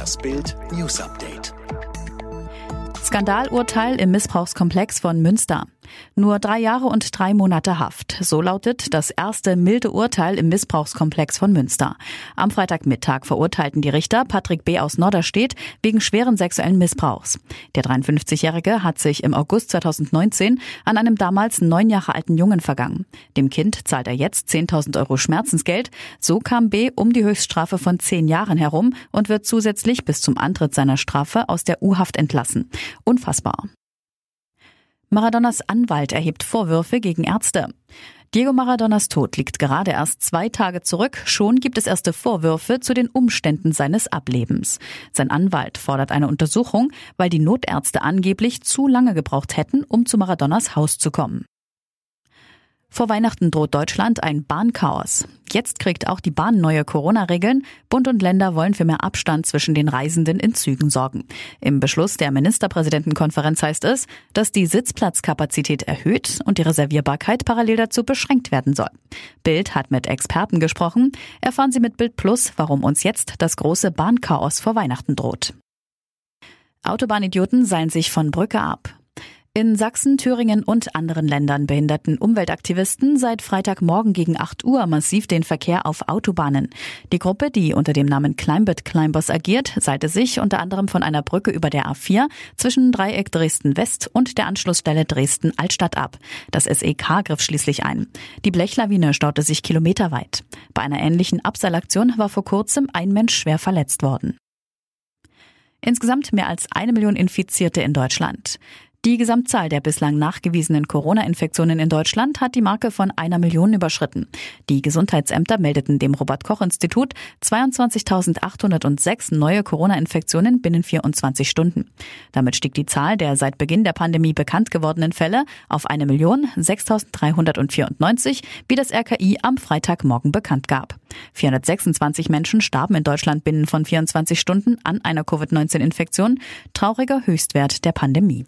Das Bild News Update. Skandalurteil im Missbrauchskomplex von Münster. Nur drei Jahre und drei Monate Haft. So lautet das erste milde Urteil im Missbrauchskomplex von Münster. Am Freitagmittag verurteilten die Richter Patrick B. aus Norderstedt wegen schweren sexuellen Missbrauchs. Der 53-Jährige hat sich im August 2019 an einem damals neun Jahre alten Jungen vergangen. Dem Kind zahlt er jetzt 10.000 Euro Schmerzensgeld. So kam B. um die Höchststrafe von zehn Jahren herum und wird zusätzlich bis zum Antritt seiner Strafe aus der U-Haft entlassen. Unfassbar. Maradonas Anwalt erhebt Vorwürfe gegen Ärzte. Diego Maradonas Tod liegt gerade erst zwei Tage zurück. Schon gibt es erste Vorwürfe zu den Umständen seines Ablebens. Sein Anwalt fordert eine Untersuchung, weil die Notärzte angeblich zu lange gebraucht hätten, um zu Maradonas Haus zu kommen. Vor Weihnachten droht Deutschland ein Bahnchaos. Jetzt kriegt auch die Bahn neue Corona-Regeln. Bund und Länder wollen für mehr Abstand zwischen den Reisenden in Zügen sorgen. Im Beschluss der Ministerpräsidentenkonferenz heißt es, dass die Sitzplatzkapazität erhöht und die Reservierbarkeit parallel dazu beschränkt werden soll. Bild hat mit Experten gesprochen. Erfahren Sie mit Bild Plus, warum uns jetzt das große Bahnchaos vor Weihnachten droht. Autobahnidioten seilen sich von Brücke ab. In Sachsen, Thüringen und anderen Ländern behinderten Umweltaktivisten seit Freitagmorgen gegen 8 Uhr massiv den Verkehr auf Autobahnen. Die Gruppe, die unter dem Namen Climbit Climbers agiert, seilte sich unter anderem von einer Brücke über der A4 zwischen Dreieck Dresden West und der Anschlussstelle Dresden Altstadt ab. Das SEK griff schließlich ein. Die Blechlawine staute sich kilometerweit. Bei einer ähnlichen Abseilaktion war vor kurzem ein Mensch schwer verletzt worden. Insgesamt mehr als eine Million Infizierte in Deutschland. Die Gesamtzahl der bislang nachgewiesenen Corona-Infektionen in Deutschland hat die Marke von einer Million überschritten. Die Gesundheitsämter meldeten dem Robert-Koch-Institut 22.806 neue Corona-Infektionen binnen 24 Stunden. Damit stieg die Zahl der seit Beginn der Pandemie bekannt gewordenen Fälle auf eine Million 6.394, wie das RKI am Freitagmorgen bekannt gab. 426 Menschen starben in Deutschland binnen von 24 Stunden an einer Covid-19-Infektion, trauriger Höchstwert der Pandemie.